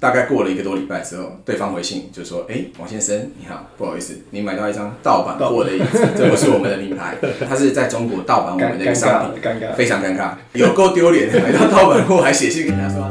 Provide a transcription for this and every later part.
大概过了一个多礼拜之后，对方回信就说：“哎，王先生你好，不好意思，你买到一张盗版货的椅子，这不是我们的名牌，它是在中国盗版我们的一个商品，尴尬，非常尴尬，有够丢脸，买到盗版货还写信给他说。”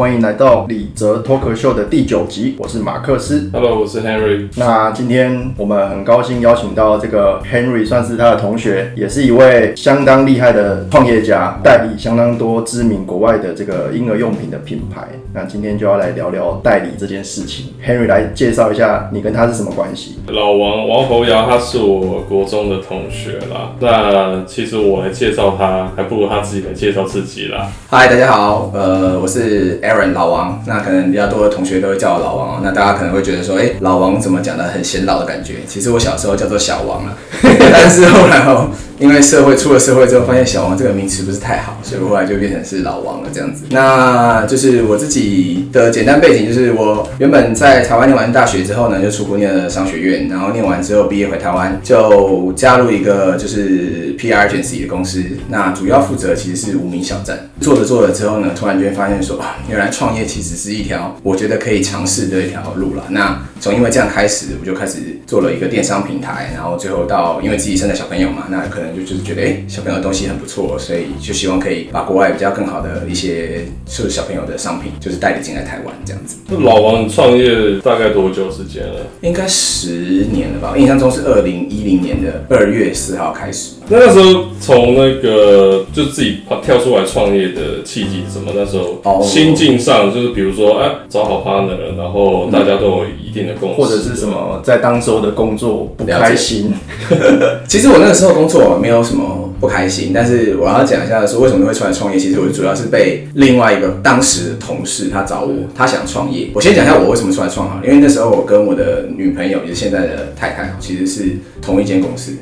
欢迎来到李泽脱口秀的第九集，我是马克思。Hello，我是 Henry。那今天我们很高兴邀请到这个 Henry，算是他的同学，也是一位相当厉害的创业家，代理相当多知名国外的这个婴儿用品的品牌。那今天就要来聊聊代理这件事情。Henry 来介绍一下你跟他是什么关系？老王王侯尧，他是我国中的同学啦。那其实我来介绍他，还不如他自己来介绍自己啦。嗨，大家好，呃，我是老王。那可能比较多的同学都会叫我老王哦。那大家可能会觉得说，哎、老王怎么讲的很显老的感觉？其实我小时候叫做小王啊，但是后来哦，因为社会出了社会之后，发现小王这个名词不是太好，所以后来就变成是老王了这样子。那就是我自己的简单背景，就是我原本在台湾念完大学之后呢，就出国念了商学院，然后念完之后毕业回台湾，就加入一个就是 PR agency 的公司，那主要负责其实是无名小站。做着做着之后呢，突然间发现说，原来创业其实是一条我觉得可以尝试的一条路了。那从因为这样开始，我就开始做了一个电商平台，然后最后到因为自己生了小朋友嘛，那可能就就是觉得，哎、小朋友的东西很不错，所以就希望可以把国外比较更好的一些就是小朋友的商品，就是代理进来台湾这样子。那老王，创业大概多久时间了？应该十年了吧？我印象中是二零一零年的二月四号开始。那那时候从那个就自己跳出来创业的契机是什么？那时候哦心境上就是比如说，哎、找好 partner，然后大家都有一定的共识，或者是什么在当时候的工作不开心？其实我那个时候工作没有什么不开心，但是我要讲一下说为什么会出来创业。其实我主要是被另外一个当时的同事他找我，他想创业。我先讲一下我为什么出来创好，因为那时候我跟我的女朋友，也是现在的太太，其实是同一间公司。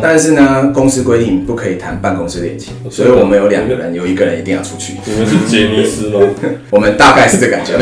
但是呢，公司规定不可以谈办公室恋情，所以我们有两个人，有一个人一定要出去。你们是杰尼斯吗？我们大概是这感觉，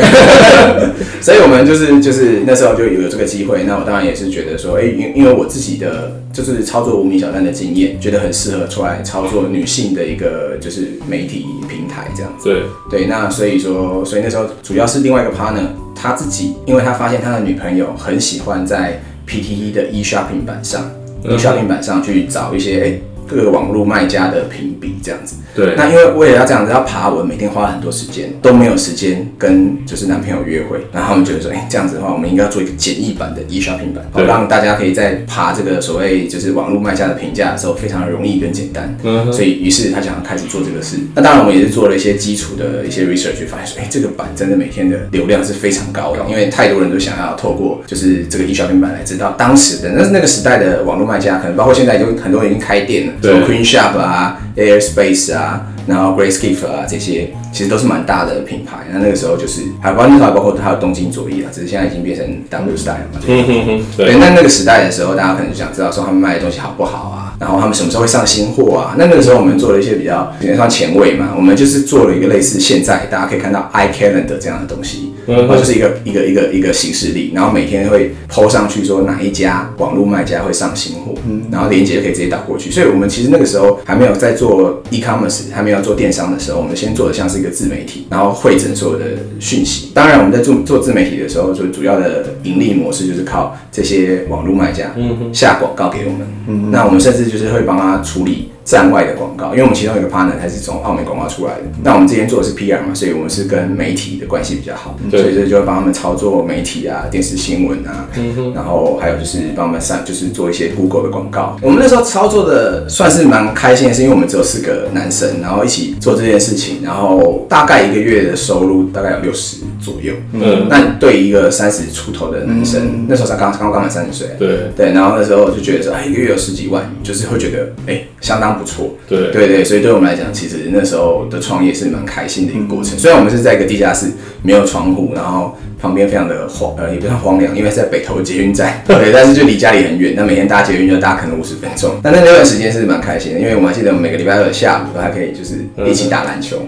所以我们就是就是那时候就有有这个机会，那我当然也是觉得说，哎、因因为我自己的就是操作无名小站的经验，觉得很适合出来操作女性的一个就是媒体平台这样子。对，对，那所以说，所以那时候主要是另外一个 partner，他自己，因为他发现他的女朋友很喜欢在 PTE 的 e shopping 版上、用产品板上去找一些哎。各个网络卖家的评比这样子。对，那因为为了要这样子要爬文，每天花了很多时间，都没有时间跟就是男朋友约会。然后他们觉得说，哎、这样子的话，我们应该要做一个简易版的 e shopping 版，好让大家可以在爬这个所谓就是网络卖家的评价的时候，非常的容易跟简单。嗯，所以于是他想要开始做这个事。那当然，我们也是做了一些基础的一些 research，发现说，哎、这个版真的每天的流量是非常高的，因为太多人都想要透过就是这个 e shopping 版来知道当时的那那个时代的网络卖家，可能包括现在已经很多人已经开店了，什对么 Queen Shop 啊、Airspace 啊。然后 Grace Gift 啊，这些其实都是蛮大的品牌。那那个时候就是，还有包括那包括还有东京佐伊啊，只是现在已经变成 W Style 嘛。嗯哼哼，对，那那个时代的时候，大家可能就想知道说他们卖的东西好不好啊，然后他们什么时候会上新货啊？那那个时候我们做了一些比较有点算前卫嘛，我们就是做了一个类似现在大家可以看到 iCalendar 这样的东西，嗯然后就是一个一个一个一个形式力，然后每天会 PO 上去说哪一家网络卖家会上新货，嗯然后链接就可以直接导过去。所以我们其实那个时候还没有在做 e-commerce，还没有做电商的时候，我们先做的像是一个自媒体，然后汇整所有的讯息。当然我们在做做自媒体的时候，就主要的盈利模式就是靠这些网络卖家下广告给我们。那我们甚至就是会帮他处理站外的广告，因为我们其中有一个 partner 他是从澳门广告出来的。那我们之前做的是 PR 嘛，所以我们是跟媒体的关系比较好，对所以这就会帮他们操作媒体啊、电视新闻啊，然后还有就是帮他们上就是做一些 Google 的广告。我们那时候操作的算是蛮开心的，是因为我们只有四个男生，然后一起做这件事情，然后大概一个月的收入大概有六十左右。嗯，那对一个三十出头的男生，那时候才刚刚刚满三十岁，对，对，然后那时候就觉得说，哎，一个月有十几万，就是会觉得，哎，相当不错。对，对对，所以对我们来讲，其实那时候的创业是蛮开心的一个过程。虽然我们是在一个地下室，没有窗户，然后旁边非常的荒，呃，也不算荒凉，因为是在北投捷运站，对，但是就离家里很远。那每天搭捷运就搭可能五十分钟，但那那段时间是蛮开心的，因为我们还记得我们每个礼拜二的下午都还可以就是一起打篮球。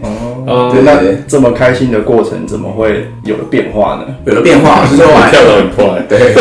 哦，对对这么开心的过程怎么会有了变化呢？有了变化，就 是说我还跳得很快对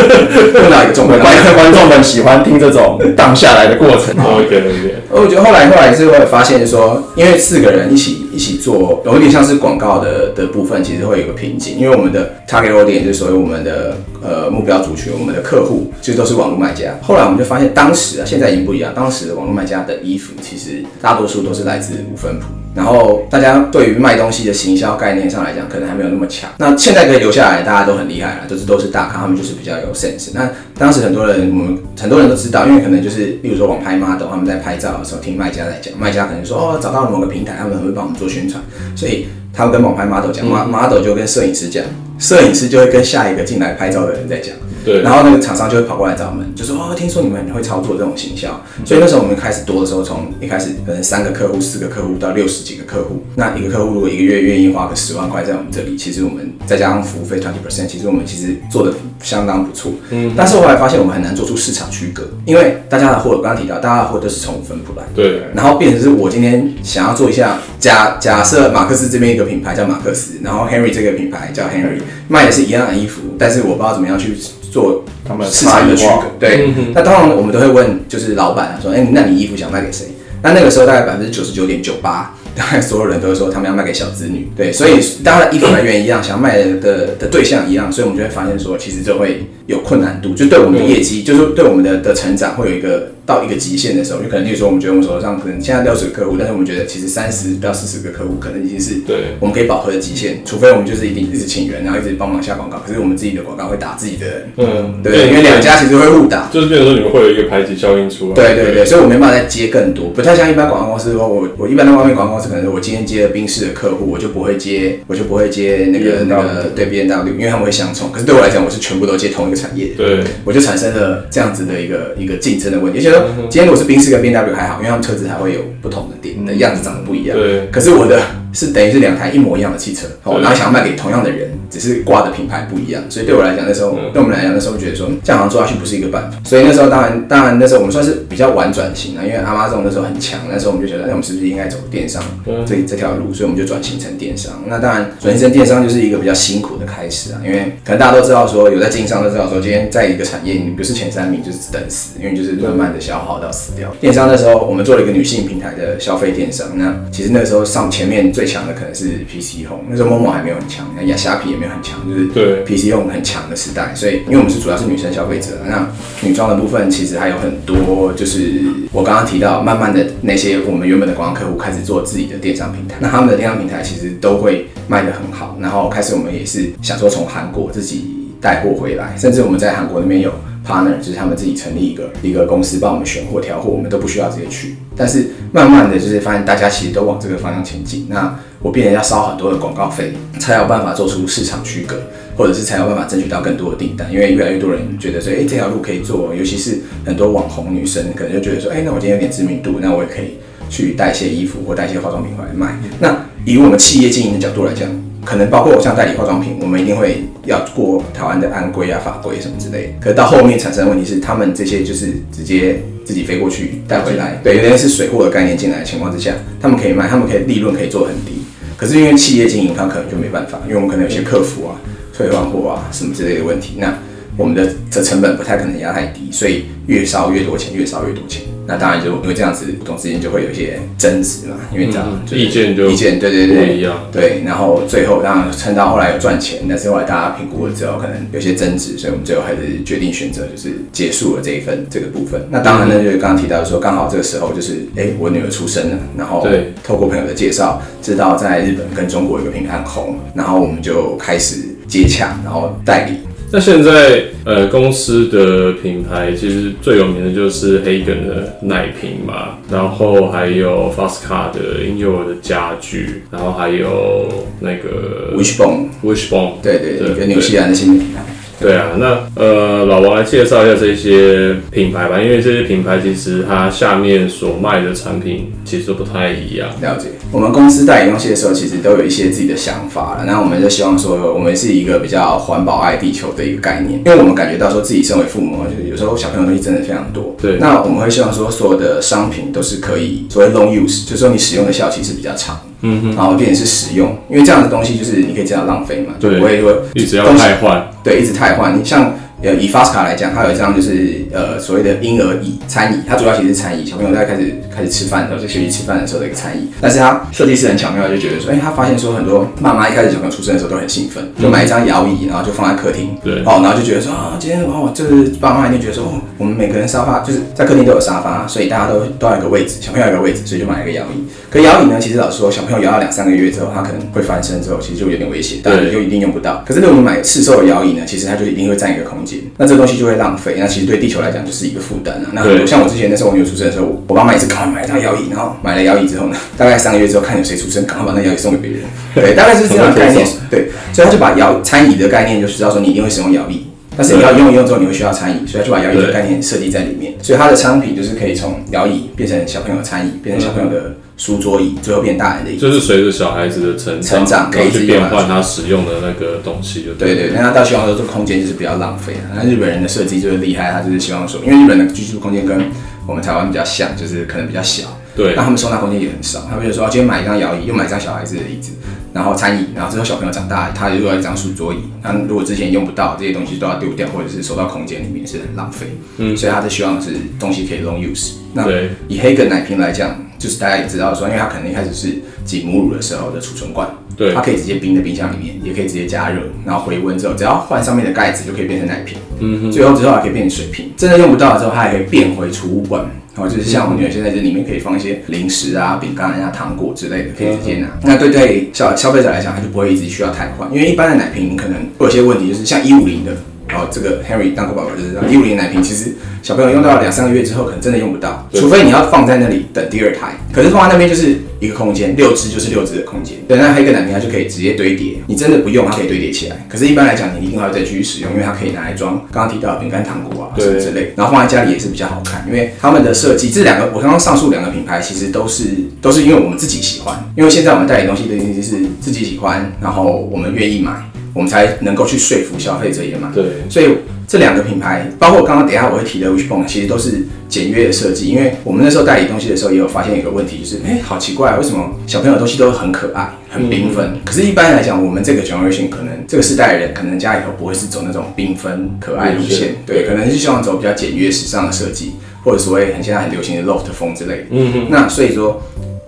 碰到一个重观众们喜欢听这种荡下来的过程。，OK OK，我觉觉得后来后来是会发现说，因为四个人一起一起做，有点像是广告的的部分，其实会有个瓶颈，因为我们的 target audience 就是所谓我们的呃目标族群，我们的客户其实都是网络卖家。后来我们就发现，当时啊，现在已经不一样，当时网络卖家的衣服其实大多数都是来自五分铺。然后大家对于卖东西的行销概念上来讲，可能还没有那么强。那现在可以留下来，大家都很厉害了，都是都是大咖，他们就是比较有 sense。那当时很多人，我们很多人都知道，因为可能就是，例如说网拍 model，他们在拍照的时候听卖家在讲，卖家可能说哦找到了某个平台，他们会帮我们做宣传，所以他们跟网拍 model 讲，model 就跟摄影师讲，摄影师就会跟下一个进来拍照的人在讲。对，然后那个厂商就会跑过来找我们，就说哦，听说你们会操作这种行销，所以那时候我们开始多的时候，从一开始可能三个客户、四个客户到六十几个客户，那一个客户如果一个月愿意花个十万块在我们这里，其实我们再加上服务费 twenty percent，其实我们其实做的相当不错。嗯，但是后来发现我们很难做出市场区隔，因为大家的货，我刚刚提到，大家的货都是从分铺来，对，然后变成是我今天想要做一下假假设马克思这边一个品牌叫马克思，然后 Henry 这个品牌叫 Henry，卖的是一样的衣服，但是我不知道怎么样去做他们市场的区隔。对，那当然我们都会问，就是老板说，哎、那你衣服想卖给谁？那那个时候大概百分之九十九点九八，大概所有人都会说他们要卖给小资女。对，所以大家的衣服来源一样，想要卖的的的对象一样，所以我们就会发现说，其实就会有困难度，就对我们的业绩，就是对我们的的成长会有一个到一个极限的时候，就可能例如说我们觉得我们手上可能现在六十个客户，但是我们觉得其实三十到四十个客户可能已经是对我们可以饱和的极限，除非我们就是一定一直请人，然后一直帮忙下广告，可是我们自己的广告会打自己的人。嗯，对，因为两家其实会互打，就是变成说你们会有一个排挤效应出来。对对对，所以我没办法再接更多，不太像一般广告公司说，我我一般在外面广告公司可能是我今天接了宾士的客户，我就不会接，我就不会接那个那个对 B N W，因为他们会相冲。可是对我来讲，我是全部都接同一个产业的，对我就产生了这样子的一个一个竞争的问题。而且说，今天如果是宾士跟 B N W 还好，因为他们车子还会有不同的点的样子长得不一样。对可是我的是等于是两台一模一样的汽车，哦，然后想要卖给同样的人，只是挂的品牌不一样，所以对我来讲，那时候、嗯对我们来讲，那时候觉得说这样好像做下去不是一个办法，所以那时候当然当然那时候我们算是比较晚转型啊，因为阿妈这种那时候很强，那时候我们就觉得，那我们是不是应该走电商嗯这这条路，所以我们就转型成电商。那当然转型成电商就是一个比较辛苦的开始啊，因为可能大家都知道说有在经商都知道说，今天在一个产业你不是前三名就是等死，因为你就是慢慢的消耗到死掉。电商那时候我们做了一个女性平台的消费电商，那其实那时候上前面最强的可能是 PC Home，那时候 Momo 还没有很强，那亚虾皮也没有很强，就是对。PC Home 很强的时代，所以因为我们是主要是女生消费者，那女装的部分其实还有很多，就是我刚刚提到，慢慢的那些我们原本的广告客户开始做自己的电商平台，那他们的电商平台其实都会卖得很好，然后开始我们也是想说从韩国自己带货回来，甚至我们在韩国那边有 partner，就是他们自己成立一个一个公司帮我们选货调货，我们都不需要直接去。但是慢慢的就是发现大家其实都往这个方向前进，那我变成要烧很多的广告费，才有办法做出市场区隔，或者是才有办法争取到更多的订单。因为越来越多人觉得说，哎、这条路可以做，尤其是很多网红女生可能就觉得说，哎、那我今天有点知名度，那我也可以去带一些衣服或带一些化妆品回来卖。那以我们企业经营的角度来讲，可能包括我像代理化妆品，我们一定会要过台湾的安规啊、法规什么之类的。可是到后面产生的问题是，他们这些就是直接自己飞过去带回来，对，有点是水货的概念进来的情况之下，他们可以卖，他们可以利润可以做得很低。可是因为企业经营，他可能就没办法，因为我们可能有些客服啊、退换货啊什么之类的问题，那我们的这成本不太可能压太低，所以越烧越多钱，越烧越多钱。那当然就因为这样子，股东之间就会有一些争执嘛，因为这样、嗯就是意见就意见对对不对一样。对，然后最后当然撑到后来有赚钱，但是后来大家评估了之后，可能有些争执，所以我们最后还是决定选择就是结束了这一份这个部分。那当然呢，就是刚刚提到说，刚好这个时候就是哎，我女儿出生了，然后对透过朋友的介绍，知道在日本跟中国有个品牌很红，然后我们就开始接洽，然后代理。那现在呃公司的品牌其实最有名的就是黑根的奶瓶嘛，然后还有 Fasca 的婴幼儿的家具，然后还有那个 Wishbone，Wishbone。对对对，跟纽西兰的新品牌。对啊，那呃，老王来介绍一下这些品牌吧，因为这些品牌其实它下面所卖的产品其实都不太一样。了解，我们公司代理东西的时候，其实都有一些自己的想法了。那我们就希望说，我们是一个比较环保、爱地球的一个概念，因为我们感觉到说自己身为父母，就是有时候小朋友东西真的非常多。对那我们会希望说，所有的商品都是可以所谓 long use，就是说你使用的效期是比较长，嗯哼，然后变成是实用，因为这样的东西就是你可以这样浪费嘛，就对不会说一直要东西汰换，对，一直汰换。你像呃，以 Fast 卡来讲，它有一张就是呃所谓的婴儿椅餐椅，它主要其实是餐椅，小朋友在开始开始吃饭的时候，在学习吃饭的时候的一个餐椅。但是它设计师很巧妙，就觉得说，哎、他发现说很多妈妈一开始小朋友出生的时候都很兴奋，就买一张摇椅，然后就放在客厅，对哦，然后就觉得说啊，今天哦，就是爸妈一定觉得说，哦，我们每个人沙发就是在客厅都有沙发，所以大家都都要有一个位置，小朋友有一个位置，所以就买了一个摇椅。可摇椅呢，其实老实说，小朋友摇到两三个月之后，他可能会翻身之后，其实就有点危险，当然对就一定用不到。可是如果你买市售的摇椅呢，其实它就一定会占一个空间，那这个东西就会浪费，那其实对地球来讲就是一个负担啊。那很多像我之前那时候我女儿出生的时候，我爸妈也是赶快买一张摇椅，然后买了摇椅之后呢，大概三个月之后看有谁出生，赶快把那摇椅送给别人。对，大概是这样的概念。对，所以他就把摇餐椅的概念就知道说你一定会使用摇椅。但是你要用一用之后，你会需要餐椅，所以他就把摇椅的概念设计在里面。所以它的商品就是可以从摇椅变成小朋友的餐椅，变成小朋友的书桌椅，最后变大人的椅。就是随着小孩子的成成长可以去变换他使用的那个东西，就对对，那他到希望说这个空间就是比较浪费啊。那日本人的设计就是厉害，他就是希望说，因为日本的居住空间跟我们台湾比较像，就是可能比较小，对那他们收纳空间也很少。他们就说，哦今天买一张摇椅，又买一张小孩子的椅子，然后餐椅，然后之后小朋友长大，他又要一张书桌椅。那如果之前用不到这些东西都要丢掉，或者是收到空间里面是很浪费。嗯所以他是希望是东西可以 long use。那对以黑格奶瓶来讲，就是大家也知道说，因为它可能一开始是挤母乳的时候的储存罐，对它可以直接冰在冰箱里面，也可以直接加热，然后回温之后，只要换上面的盖子就可以变成奶瓶。嗯哼，最后之后还可以变成水瓶，真的用不到了之后，它还可以变回储物罐。然后就是像我女儿现在这里面可以放一些零食啊、饼干啊、糖果之类的，可以直接拿。那对对消消费者来讲，他就不会一直需要汰换，因为一般的奶瓶可能会有些问题，就是像一五零的，然后这个 Henry 当过爸爸就知道，一五零奶瓶其实小朋友用到两三个月之后，可能真的用不到，除非你要放在那里等第二胎。可是放在那边就是一个空间，六只就是六只的空间。对，那黑个奶瓶它就可以直接堆叠，你真的不用它可以堆叠起来。可是，一般来讲，你一定要再继续使用，因为它可以拿来装刚刚提到的饼干、糖果啊什么对之类，然后放在家里也是比较好看。因为他们的设计，这两个我刚刚上述两个品牌其实都是都是因为我们自己喜欢，因为现在我们代理东西的东西是自己喜欢，然后我们愿意买，我们才能够去说服消费者也买。对所以这两个品牌，包括刚刚等一下我会提的 Wishbone，其实都是简约的设计。因为我们那时候代理东西的时候，也有发现一个问题，就是哎、好奇怪，为什么小朋友的东西都很可爱、很缤纷？可是，一般来讲，我们这个 generation 可能这个世代的人，可能家里头不会是走那种缤纷可爱路线，对，可能是希望走比较简约、时尚的设计，或者所谓很现在很流行的 loft 风之类的。嗯哼，那所以说，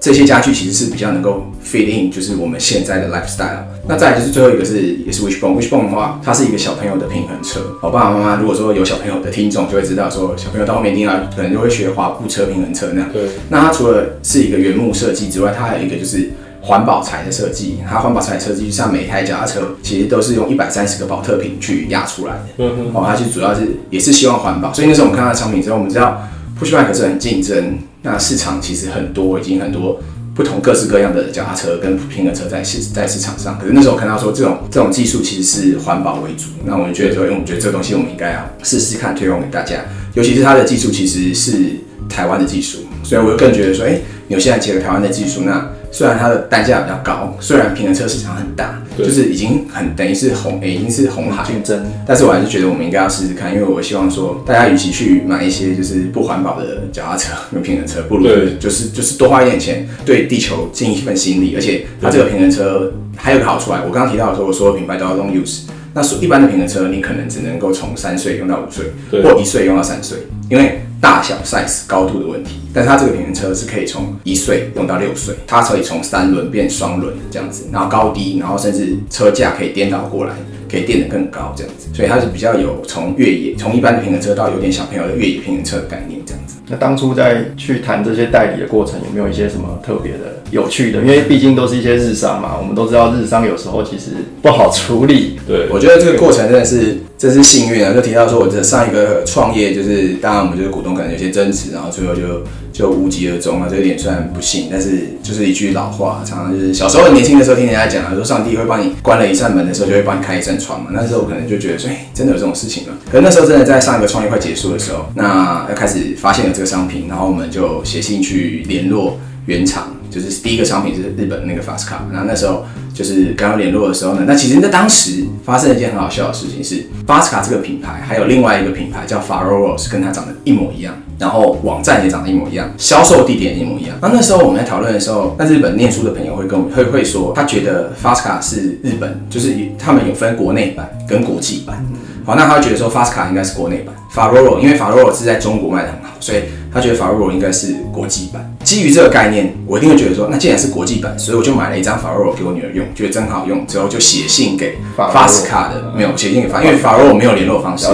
这些家具其实是比较能够 fit in，就是我们现在的 lifestyle。那再来就是最后一个是也是 Wishbone。Wishbone 的话，它是一个小朋友的平衡车。我爸爸妈妈如果说有小朋友的听众，就会知道说，小朋友到后面一定要可能就会学滑步车、平衡车那样。对，那它除了是一个原木设计之外，它还有一个就是环保材的设计。它环保材设计就像每一台脚踏车，其实都是用一百三十个保特瓶去压出来的。嗯哼，哦，它其实主要是也是希望环保，所以那时候我们看到产品之后，我们知道 push bike 是很竞争，那市场其实很多，已经很多不同各式各样的脚踏车跟平衡车在市在市场上。可是那时候我看到说这种这种技术其实是环保为主，那我们觉得说，因为我们觉得这个东西我们应该要试试看推广给大家，尤其是它的技术其实是台湾的技术，所以我就更觉得说，哎、纽西兰结合台湾的技术，那虽然它的单价比较高，虽然平衡车市场很大，就是已经很等于是红，诶已经是红海竞争。但是我还是觉得我们应该要试试看，因为我希望说，大家与其去买一些就是不环保的脚踏车 用平衡车，不如对就是就是多花一点钱，对地球尽一份心力。而且它这个平衡车还有个好处啊，我刚刚提到的时候，我所有品牌都要 long use。那所一般的平衡车，你可能只能够从三岁用到五岁，或一岁用到三岁，因为大小 size 高度的问题。但是它这个平衡车是可以从一岁用到六岁，它可以从三轮变双轮这样子，然后高低，然后甚至车架可以颠倒过来，可以垫得更高这样子，所以它是比较有从越野，从一般的平衡车到有点小朋友的越野平衡车的概念这样子。那当初在去谈这些代理的过程，有没有一些什么特别的、有趣的？因为毕竟都是一些日商嘛，我们都知道日商有时候其实不好处理。对，我觉得这个过程真的是真是幸运啊！就提到说，我这上一个创业，就是当然我们就是股东可能有些争执，然后最后就就无疾而终啊，这一点虽然不幸，但是就是一句老话，常常就是小时候年轻的时候听人家讲啊，说上帝会帮你关了一扇门的时候，就会帮你开一扇窗嘛。那时候我可能就觉得说，哎、真的有这种事情吗？可是那时候真的在上一个创业快结束的时候，那要开始发现了这个商品，然后我们就写信去联络原厂。就是第一个商品就是日本那个 Fast Car，然后那时候就是刚刚联络的时候呢，那其实在当时发生了一件很好笑的事情是 FASCA 这个品牌还有另外一个品牌叫 farro 是跟它长得一模一样，然后网站也长得一模一样，销售地点也一模一样。那那时候我们在讨论的时候，那日本念书的朋友会跟我会会说，他觉得 Fasca 是日本，就是他们有分国内版跟国际版。好，那他会觉得说 Fasca 应该是国内版，Faroro 因为 Faroro 是在中国卖的很好，所以他觉得 Faroro 应该是国际版。基于这个概念，我一定会觉得说，那既然是国际版，所以我就买了一张 Faroro 给我女儿用，觉得真好用，之后就写信给 Fasca 的，没有写信给 Fa，因为 Faroro 没有联络方式，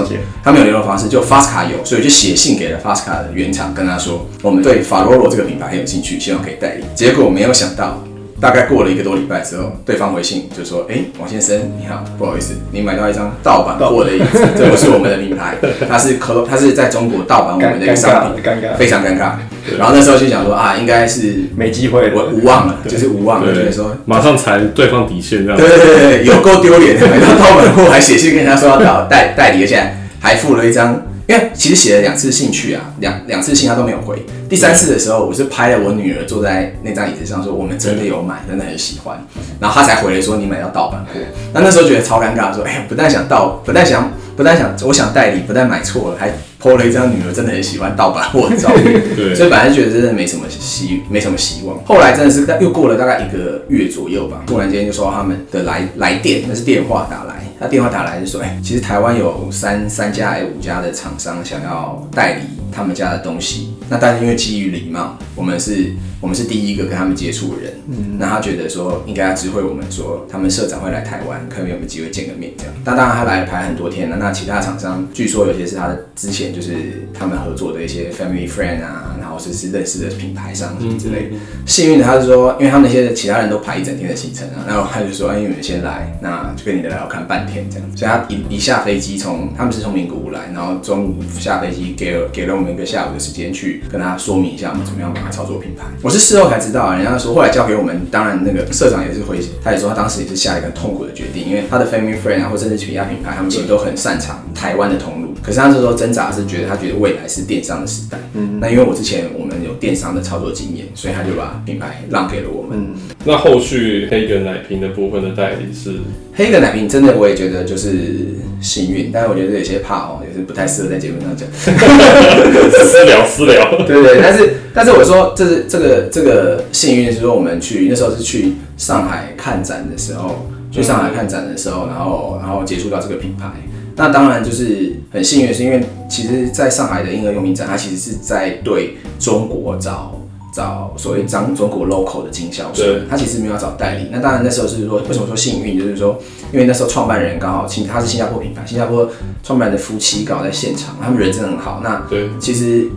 他没有联络方式，就 Fasca 有，所以就写信给了 Fasca 的原厂，跟他说我们对 Faroro 这个品牌很有兴趣，希望可以代理。结果没有想到，大概过了一个多礼拜之后，对方回信就说：“哎、王先生你好，不好意思，你买到一张盗版货的椅子，这不是我们的名牌，它是可它是在中国盗版我们的一个商品，尴尬非常尴尬。然后那时候就想说啊，应该是没机会我无望了，就是无望了，觉得说马上踩对方底线这样对。对对对，有够丢脸的，买到盗版货还写信跟人家说要代代代理，而且还附了一张，因为其实写了两次信去啊，两两次信他都没有回。第三次的时候，我是拍了我女儿坐在那张椅子上，说我们真的有买，真的很喜欢，然后他才回来说你买到盗版货。那那时候觉得超尴尬，说哎呀，不但想盗，不但想不但想我想代理，不但买错了，还 po 了一张女儿真的很喜欢盗版货的照片。对所以本来觉得真的没什么希没什么希望，后来真的是又过了大概一个月左右吧，突然间就收到他们的来来电，那是电话打来，他电话打来就说，哎、其实台湾有三三家还五家的厂商想要代理他们家的东西，那但是因为基于礼貌，我们是我们是第一个跟他们接触的人，嗯。那他觉得说应该要知会我们说，他们社长会来台湾，看有没有机会见个面这样。那当然他来排很多天了，那其他厂商据说有些是他的之前就是他们合作的一些 family friend 啊，然后是是认识的品牌商什么之类的。幸运的他是说，因为他们那些其他人都排一整天的行程啊，然后他就说，哎，你们先来，那就跟你聊聊看半天这样。所以他一一下飞机从他们是从名古屋来，然后中午下飞机给了给了我们一个下午的时间去跟他说明一下我们怎么样帮他操作品牌。我是事后才知道啊，人家说后来交给我们，当然那个社长也是回，他也说他当时也是下了一个痛苦的决定，因为他的 family friend 啊，或甚至其他品牌，他们其实都很擅长台湾的通路。可是他这时候挣扎是觉得他觉得未来是电商的时代，嗯，那因为我之前我们有电商的操作经验，所以他就把品牌让给了我们。那后续黑格奶瓶的部分的代理是黑格奶瓶真的我也觉得就是幸运，但是我觉得有些怕哦，也是不太适合在节目上讲。私聊 私聊，对对，但是但是我说这是这个这个幸运是说我们去那时候是去上海看展的时候，去上海看展的时候，然后然后接触到这个品牌。那当然就是很幸运，是因为其实在上海的婴儿用品展，它其实是在对中国找找所谓张中国 local 的经销商对，他其实没有找代理。那当然那时候是说为什么说幸运，就是说因为那时候创办人刚好新他是新加坡品牌，新加坡创办人的夫妻刚好在现场，他们人真的很好。那对，其实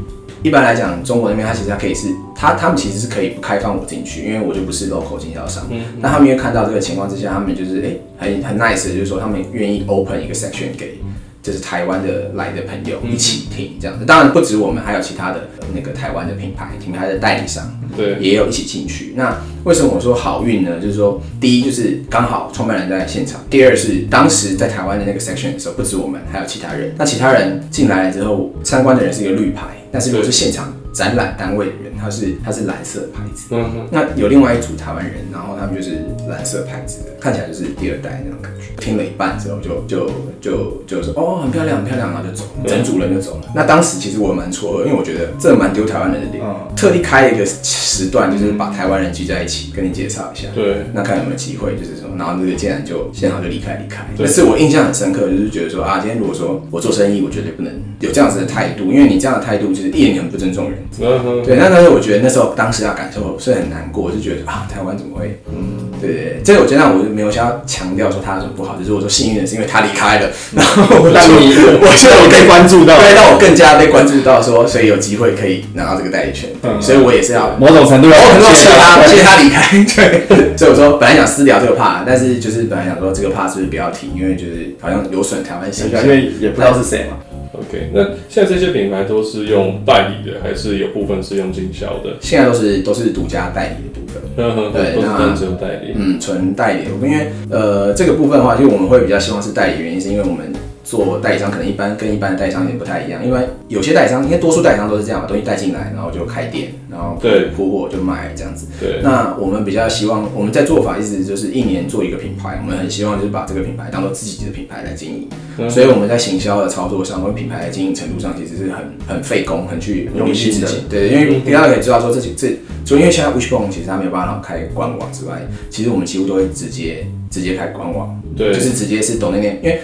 一般来讲，中国那边他其实他可以是他他们其实是可以不开放我进去，因为我就不是 local 经销商。嗯那他们因为看到这个情况之下，他们就是哎、很很 nice 的，就是说他们愿意 open 一个 section 给。就是台湾的来的朋友一起听这样子，当然不止我们，还有其他的那个台湾的品牌、品牌的代理商，对，也有一起进去。那为什么我说好运呢？就是说，第一就是刚好创办人在现场，第二是当时在台湾的那个 section 的时候，不止我们，还有其他人。那其他人进来了之后，参观的人是一个绿牌，但是如果是现场展览单位的人，他是他是蓝色的牌子。嗯哼，那有另外一组台湾人，然后他们就是蓝色牌子的，看起来就是第二代那种感觉。听了一半之后就，就就就说哦，很漂亮，很漂亮，然后就走，整组人就走了。那当时其实我蛮错愕，因为我觉得这蛮丢台湾人的脸，嗯特地开了一个时段，就是把台湾人聚在一起，跟你介绍一下。对，那看有没有机会，就是说，然后那个竟然就现场就离开离开。对那次我印象很深刻，就是觉得说啊，今天如果说我做生意，我绝对不能有这样子的态度，因为你这样的态度就是一点也很不尊重人。嗯哼，对，那但是我觉得那时候当时的感受是很难过，就觉得啊，台湾怎么会？嗯，对对对，这个我觉得我没有想要强调说他有什么不好，就是我说幸运的是因为他离开了，然后让你我觉得我被关注到，对，让我更加被关注到说，所以有机会可以拿到这个代理权，嗯。所以我也是要某种程度我很多谢。谢他，谢他离开。对，所以我说本来想私聊这个怕，但是就是本来想说这个怕是不是不要提，因为就是好像有损台湾形象。因。为也不知道是谁嘛。OK，那现在这些品牌都是用代理的，还是有部分是用经销的？现在都是都是独家代理的部分。对那都是单只有代理。嗯，纯代理因为呃这个部分的话，就我们会比较希望是代理，原因是因为我们做代理商可能一般跟一般的代理商有点不太一样，因为有些代理商，因为多数代理商都是这样把东西带进来，然后就开店，然后对。铺货就卖这样子。对，那我们比较希望我们在做法一直就是一年做一个品牌，我们很希望就是把这个品牌当做自己的品牌来经营，嗯。所以我们在行销的操作上跟品牌的经营程度上，其实是很很费工，很去容易自己。对，因为大家可以知道说这几这，就因为现在 Wishbone 其实它没有办法开官网之外，其实我们几乎都会直接直接开官网，对，就是直接是懂那边，因为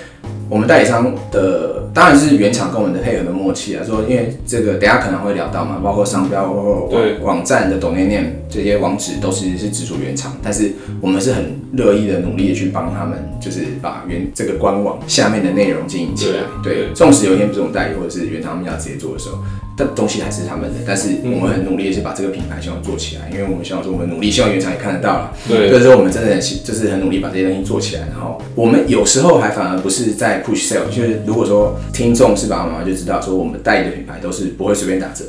我们代理商的当然是原厂跟我们的配合的默契啊，说因为这个等一下可能会聊到嘛，包括商标、包括对网网站的 domain name 这些网址都是是直属原厂，但是我们是很乐意的努力的去帮他们，就是把原这个官网下面的内容经营起来。对对，纵使有一天不是我们代理或者是原厂他们要直接做的时候，但东西还是他们的，但是我们很努力的是把这个品牌希望做起来，因为我们希望说我们努力，希望原厂也看得到了。对所以说我们真的很喜就是很努力把这些东西做起来，然后我们有时候还反而不是在 push sale，就是如果说听众是爸爸妈妈就知道说我们代理的品牌都是不会随便打折。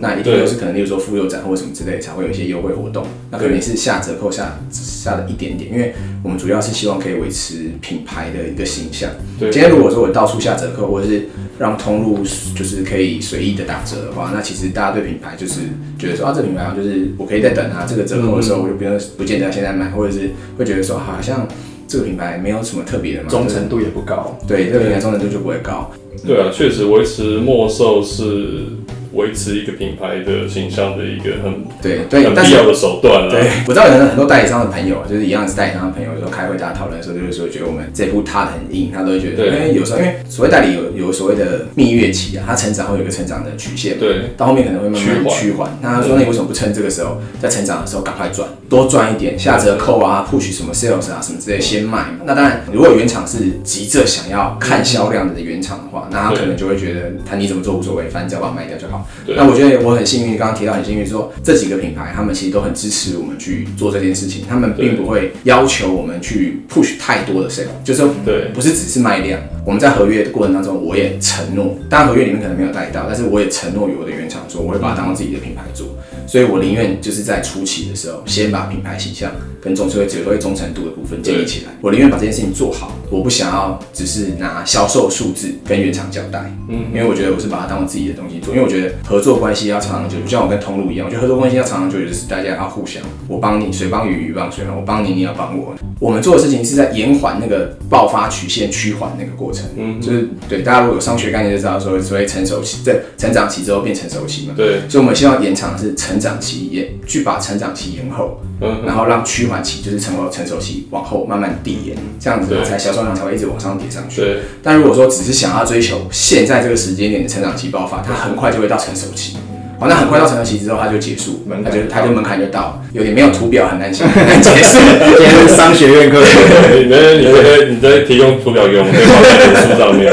那一定对都是可能，例如说妇幼展或者什么之类，才会有一些优惠活动。那可能也是下折扣下下了一点点，因为我们主要是希望可以维持品牌的一个形象。对今天如果说我到处下折扣，或者是让通路就是可以随意的打折的话，那其实大家对品牌就是觉得说啊，这品牌就是我可以再等啊，这个折扣的时候我就不用不见得要现在买，或者是会觉得说好像这个品牌没有什么特别的嘛，忠诚度也不高。对这个品牌忠诚度就不会高。对啊，确实维持末售是维持一个品牌的形象的一个很对对，很必要的手段啊。对，我知道有很多代理商的朋友，就是一样是代理商的朋友，有时候开会大家讨论的时候，就是说觉得我们这步踏的很硬，他都会觉得，因为有时候因为所谓代理有有所谓的蜜月期啊，它成长会有一个成长的曲线嘛，对到后面可能会慢慢趋缓。那他说，那你为什么不趁这个时候，在成长的时候赶快赚，多赚一点，下折扣啊，push 什么 sales 啊什么之类先卖嘛？那当然，如果原厂是急着想要看销量的原厂的话，那他可能就会觉得他你怎么做无所谓，反正只要把它卖掉就好。对那我觉得我很幸运，刚刚提到很幸运说这几个品牌，他们其实都很支持我们去做这件事情，他们并不会要求我们去 push 太多的 sale，就是说对不是只是卖量。我们在合约的过程当中，我也承诺，当然合约里面可能没有带到，但是我也承诺于我的原厂说，我会把它当做自己的品牌做。所以我宁愿就是在初期的时候，先把品牌形象跟总社会指挥忠诚度的部分建立起来。我宁愿把这件事情做好，我不想要只是拿销售数字跟原厂交代。嗯，因为我觉得我是把它当我自己的东西做，因为我觉得合作关系要长长久久，就像我跟通路一样，我觉得合作关系要长长久久，就是大家要互相，我帮你，谁帮鱼，鱼帮谁嘛，我帮你，你要帮我。我们做的事情是在延缓那个爆发曲线趋缓那个过程，嗯，就是对大家如果有商学概念就知道说，所谓成熟期，在成长期之后变成熟期嘛，对，所以我们希望延长的是成长期延，去把成长期延后，嗯然后让趋缓期就是成为成熟期往后慢慢递延，这样子对才销售量才会一直往上叠上去。对但如果说只是想要追求现在这个时间点的成长期爆发，它很快就会到成熟期。好，那很快到成熟期之后，它就结束，门槛它就它就门槛就到了，有点没有图表很难讲，很难解释。今天是商学院课程，你在你在你在提供图表给我们，可以放在上面。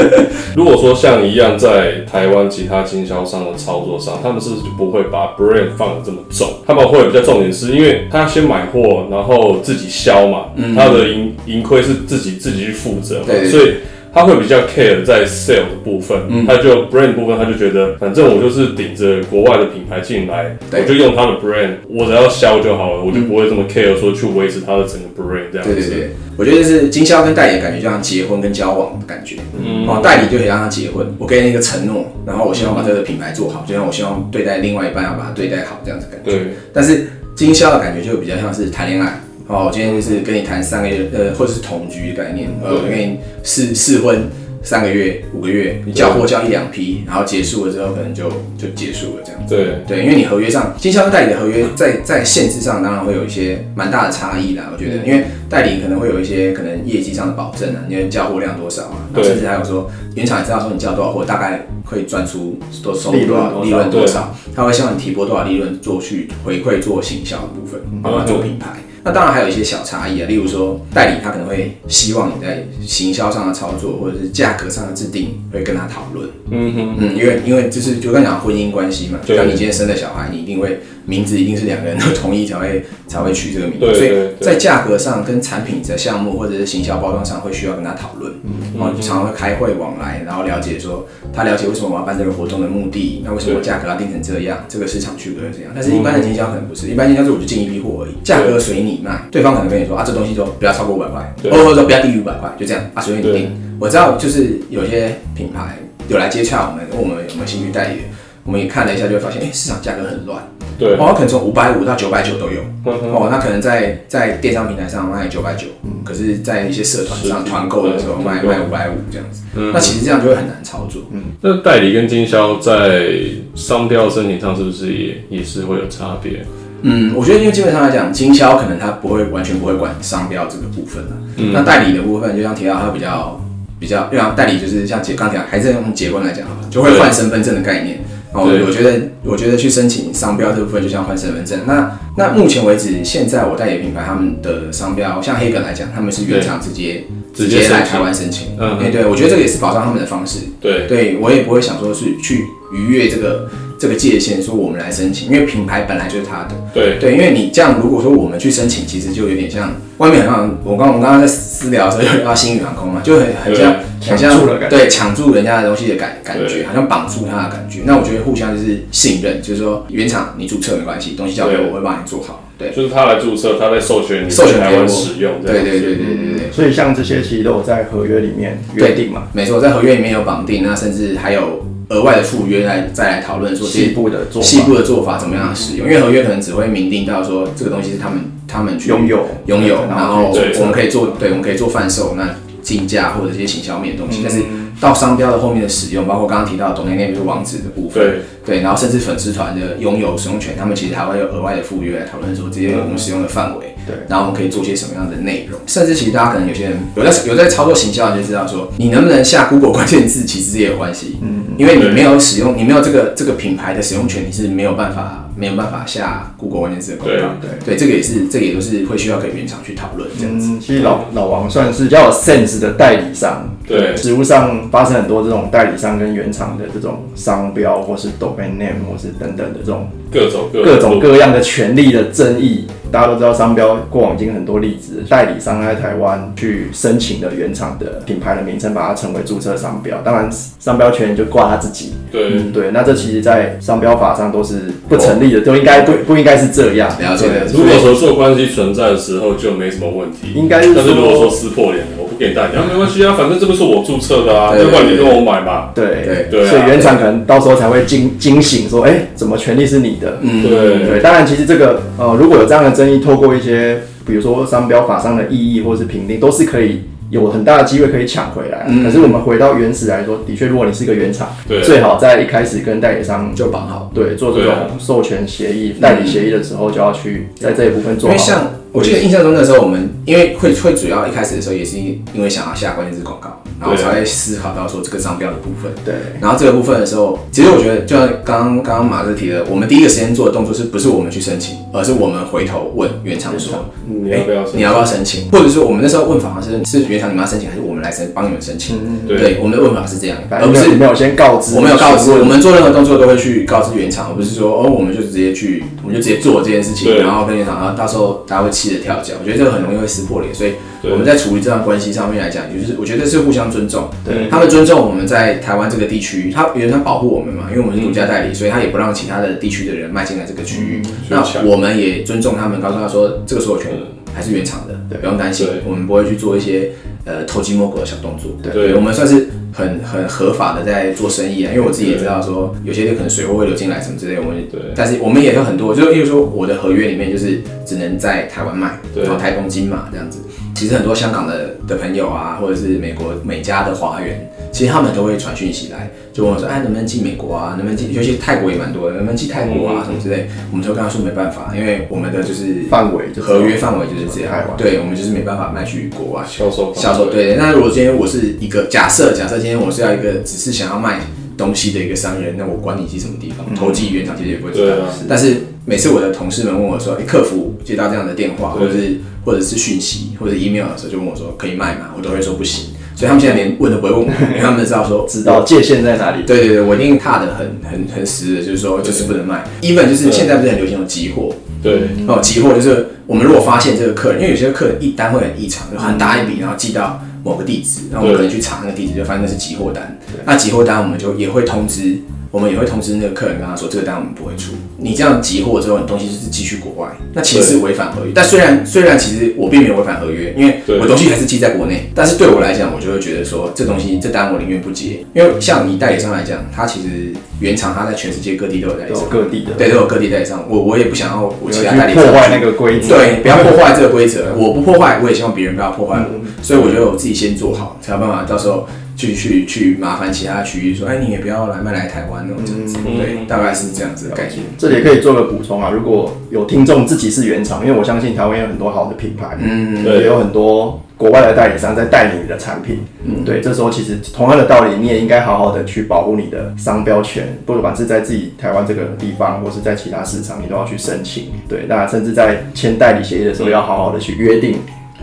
如果说像一样在台湾其他经销商的操作上，他们是不是就不会把 brand 放的这么重？他们会比较重点是因为他先买货，然后自己销嘛，他的盈盈亏是自己自己去负责嘛，对对对所以。他会比较 care 在 sale 的部分，他就 brand 部分，他就觉得反正我就是顶着国外的品牌进来，我就用他的 brand，我只要销就好了，我就不会这么 care 说去维持他的整个 brand 这样子。对对对，我觉得就是经销跟代理的感觉，就像结婚跟交往的感觉。嗯哦，代理就可以让他结婚，我给你一个承诺，然后我希望把这个品牌做好，就像我希望对待另外一半要把它对待好这样子感觉。对但是经销的感觉就比较像是谈恋爱。哦，我今天就是跟你谈三个月，呃，或者是同居的概念，呃，我跟你试试婚三个月、五个月，你交货交一两批，然后结束了之后可能就就结束了这样。对。对，因为你合约上经销商代理的合约在在限制上当然会有一些蛮大的差异啦，我觉得，因为代理可能会有一些可能业绩上的保证啊，你的交货量多少啊，然后对。甚至还有说原厂也知道说你交多少货，大概会赚出多收入多少利利润多少润多少，他会希望你提拨多少利润做去回馈做行销的部分，帮他做品牌。那当然还有一些小差异啊，例如说代理他可能会希望你在行销上的操作或者是价格上的制定会跟他讨论，嗯哼，嗯，因为因为就是就刚讲婚姻关系嘛，就像你今天生的小孩，你一定会名字一定是两个人都同意才会才会取这个名字，对所以在价格上跟产品的项目或者是行销包装上会需要跟他讨论，然后常常会开会往来，然后了解说他了解为什么我要办这个活动的目的，那为什么对价格要定成这样，这个市场区隔是这样，但是一般的经销可能不是，一般经销是我就进一批货而已，价格随你卖，对方可能跟你说啊这东西就不要超过五百块，对。或者说不要低于五百块，就这样。啊随便你定。我知道就是有些品牌有来接洽我们，问我们有没有兴趣代理，我们也看了一下，就会发现，哎、市场价格很乱，对，哦，可能从五百五到九百九都有，哦，那可能在在电商平台上卖九百九，可是在一些社团上团购的时候对卖卖五百五这样子，嗯。那其实这样就会很难操作，嗯。那代理跟经销在商标申请上是不是也也是会有差别？嗯，我觉得因为基本上来讲，经销可能他不会完全不会管商标这个部分了。嗯那代理的部分，就像提到它比较比较，对啊，代理就是像结刚讲还是用结婚来讲好了，就会换身份证的概念。哦，我觉得我觉得去申请商标这部分就像换身份证。那那目前为止，现在我代理品牌他们的商标，像黑格来讲，他们是原厂直接直接来台湾申请。嗯哎、对我觉得这个也是保障他们的方式。对对我也不会想说是去逾越这个这个界限，说我们来申请，因为品牌本来就是他的。对对，因为你这样，如果说我们去申请，其实就有点像外面好像我刚我刚刚在私聊的时候就聊到星宇航空嘛，就很很像很像抢住了感对抢住人家的东西的感感觉，好像绑住他的感觉。那我觉得互相就是信任，就是说原厂你注册没关系，东西交给我，我会帮你做好。对，就是他来注册，他在授权你授权在台湾给我使用，对对对对对对。所以像这些其实都有在合约里面约定嘛，没错，在合约里面有绑定，那甚至还有额外的附约来再来讨论说这细些部的做细部的做法怎么样使用，因为合约可能只会明定到说这个东西是他们他们去拥有拥有，然然后我们可以做，对，我们可以做贩售，那竞价或者这些行销面的东西，但是嗯到商标的后面的使用，包括刚刚提到的董内内就是网址的部分，对。对，然后甚至粉丝团的拥有使用权，他们其实还会有额外的附约来讨论说这些我们使用的范围，对。然后我们可以做些什么样的内容，甚至其实大家可能有些人有在有在操作行销，你就知道说你能不能下 Google 关键字，其实也有关系，嗯，因为你对。没有使用，你没有这个这个品牌的使用权，你是没有办法没有办法下 Google 关键字的广告，对对，这个也是这个也都是会需要给原厂去讨论这样子。嗯，其实老老王算是比较有 sense 的代理商，对实物上发生很多这种代理商跟原厂的这种商标，或是 domain name，或是等等的这种各种各各种各样的权利的争议。大家都知道，商标过往已经很多例子，代理商在台湾去申请的原厂的品牌的名称，把它成为注册商标。当然，商标权就挂他自己。对嗯，对，那这其实，在商标法上都是不成立的，都应该不不应该是这样。了解了解如果合作关系存在的时候，就没什么问题。应该是但是如果说说，撕破脸了，我不给你代理，啊，没关系啊，反正这个是我注册的啊，对要不然你跟我买嘛。对对对啊所以原厂可能到时候才会惊惊醒，说，哎、怎么权利是你的？嗯对对，当然，其实这个呃，如果有这样的争议，透过一些比如说商标法上的异议或是评定，都是可以有很大的机会可以抢回来。嗯可是我们回到原始来说，的确，如果你是一个原厂，对最好在一开始跟代理商就绑好。对做这种授权协议、代理协议的时候，就要去在这一部分做好。为像我记得印象中那时候，我们因为会会主要一开始的时候也是因为想要下关键字广告，然后才会思考到说这个商标的部分。对然后这个部分的时候，其实我觉得就像刚刚刚刚马哥提的，我们第一个时间做的动作是不是我们去申请，而是我们回头问原厂说，你要不要申请？你要不要申请？或者说我们那时候问法好像是是原厂你们要申请，还是我们来申帮你们申请？嗯，对对，我们的问法是这样，而不是你没有先告知，我们有告知，我们做任何动作都会去告知原厂，而不是说哦，我们就直接去，我们就直接做这件事情，然后跟原厂，然后到时候大家会气得跳脚。我觉得这个很容易会撕破脸，所以我们在处理这段关系上面来讲，就是我觉得是互相尊重。对他们尊重我们在台湾这个地区，他原他保护我们嘛，因为我们是独家代理，所以他也不让其他的地区的人迈进来这个区域。那我们也尊重他们，告诉他说这个所有权还是原厂的，对不用担心，我们不会去做一些呃偷鸡摸狗的小动作。对我们算是很很合法的在做生意啊，因为我自己也知道说有些可能水货会流进来什么之类，我们对但是我们也有很多，就例如说我的合约里面就是只能在台湾卖，对然后台东金嘛这样子。其实很多香港的的朋友啊，或者是美国美加的华人，其实他们都会传讯息来，就问我说，哎，能不能寄美国啊？能不能寄？尤其泰国也蛮多的，能不能寄泰国啊？什么之类，我们就跟他说没办法，因为我们的就是范围就合约范围就是这样，对我们就是没办法卖去国外。销售销售对。那如果今天我是一个假设，假设今天我是要一个只是想要卖东西的一个商人，那我管你是什么地方，投机原厂其实也不会知道。但是每次我的同事们问我说，哎、客服接到这样的电话，或者是或者是讯息或者 email 的时候，就问我说可以卖吗？我都会说不行。所以他们现在连问都不会问我，因为他们知道说知道界限在哪里。对对对，我一定踏的很很很实的，就是说就是不能卖。even 就是现在不是很流行有集货，对哦，急货就是我们如果发现这个客人，因为有些客人一单会很异常，就很大一笔，然后寄到某个地址，然后我们可能去查那个地址，就发现那是集货单。那集货单我们就也会通知，我们也会通知那个客人，跟他说这个单我们不会出。你这样急货之后，你东西就是寄去国外，那其实是违反合约。但虽然虽然其实我并没有违反合约，因为我东西还是寄在国内，但是对我来讲，我就会觉得说这东西这单我宁愿不接，因为像以代理商来讲，他其实原厂他在全世界各地都有代理商。各地的，对，都有各地代理商，我我也不想要我其他代理商破坏那个规则。对，不要破坏这个规则。我不破坏，我也希望别人不要破坏我。嗯所以我觉得我自己先做好，才有办法到时候去去去麻烦其他区域说，哎，你也不要来卖来台湾哦，这样子，嗯对，大概是这样子的概念。这里也可以做个补充啊，如果有听众自己是原厂，因为我相信台湾有很多好的品牌，嗯，对也有很多国外的代理商在代理你的产品。嗯，对，这时候其实同样的道理，你也应该好好的去保护你的商标权，不管是在自己台湾这个地方，或是在其他市场，你都要去申请。对，那甚至在签代理协议的时候，要好好的去约定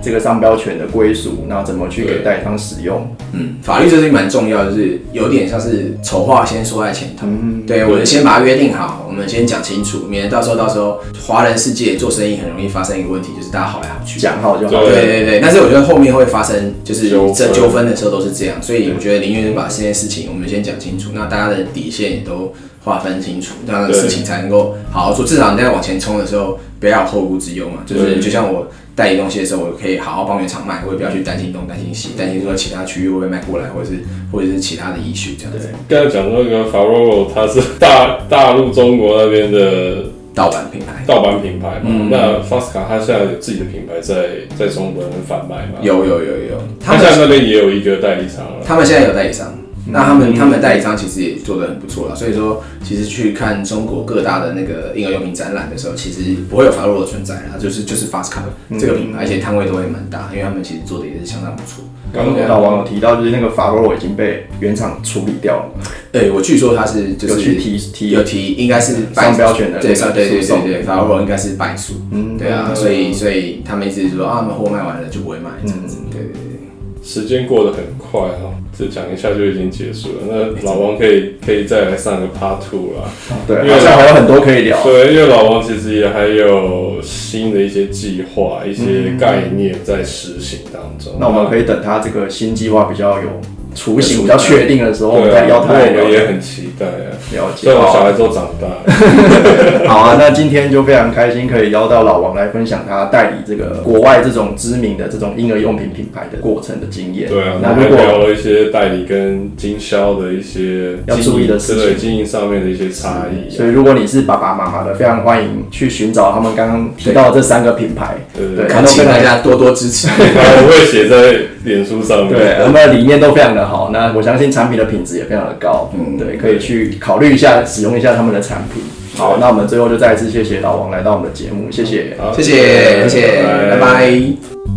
这个商标权的归属，然后怎么去给对代理商使用。嗯，法律这是蛮重要的，就是有点像是丑话先说在前头。嗯，对，我们先把它约定好，我们先讲清楚，免得到时候到时候华人世界做生意很容易发生一个问题，就是大家好来好去。讲好就好。对对对对，但是我觉得后面会发生就是这纠纷的时候都是这样，所以我觉得宁愿把这件事情我们先讲清楚，那大家的底线也都划分清楚，这样的事情才能够好好做。至少你在往前冲的时候，不要有后顾之忧嘛。就是对就像我代理东西的时候，我可以好好帮原厂卖，我也不要去担心东担心西，担心说其他区域会不会卖过来，或者是或者是其他的 issue 这样子。刚才讲那个 Faroro，它是大大陆中国那边的盗版品牌盗版品牌嘛。嗯那 Fasca 它现在有自己的品牌在在中国那边贩卖嘛？，有有有有，他它现在那边也有一个代理商了。他们现在有代理商，那他们他们代理商其实也做得很不错了。所以说，其实去看中国各大的那个婴儿用品展览的时候，其实不会有法洛的存在啦，就是就是 Fast Car 这个品牌，而且摊位都会蛮大，因为他们其实做的也是相当不错。刚刚老王有提到，就是那个法罗罗已经被原厂处理掉了，对我据说他是就是有去提提有提，应该是败商标权的对那个对对对对对，法洛应该是败诉。嗯，对啊，嗯所以所以他们一直说啊，他们货卖完了就不会卖这样子。对对对。时间过得很快哈，这讲一下就已经结束了。那老王可以可以再来上个 Part Two 啦。对，因为好像还有很多可以聊。对，因为老王其实也还有新的一些计划、一些概念在实行当中。那我们可以等他这个新计划比较有雏形、比较确定的时候，我们再邀他来我聊聊们也很期待啊。了解。所以我小好孩都长大了，好啊，那今天就非常开心，可以邀到老王来分享他代理这个国外这种知名的这种婴儿用品品牌的过程的经验。对啊，那如果聊了一些代理跟经销的一些要注意的事情经营对经营上面的一些差异啊。所以，如果你是爸爸妈妈的，非常欢迎去寻找他们刚刚提到的这三个品牌。对对恳请大家多多支持。我会写在脸书上面。对，他们的理念都非常的好。那我相信产品的品质也非常的高。嗯对，可以去考虑一下，使用一下他们的产品。好，那我们最后就再一次谢谢老王来到我们的节目，谢谢。好谢谢，谢谢，拜拜拜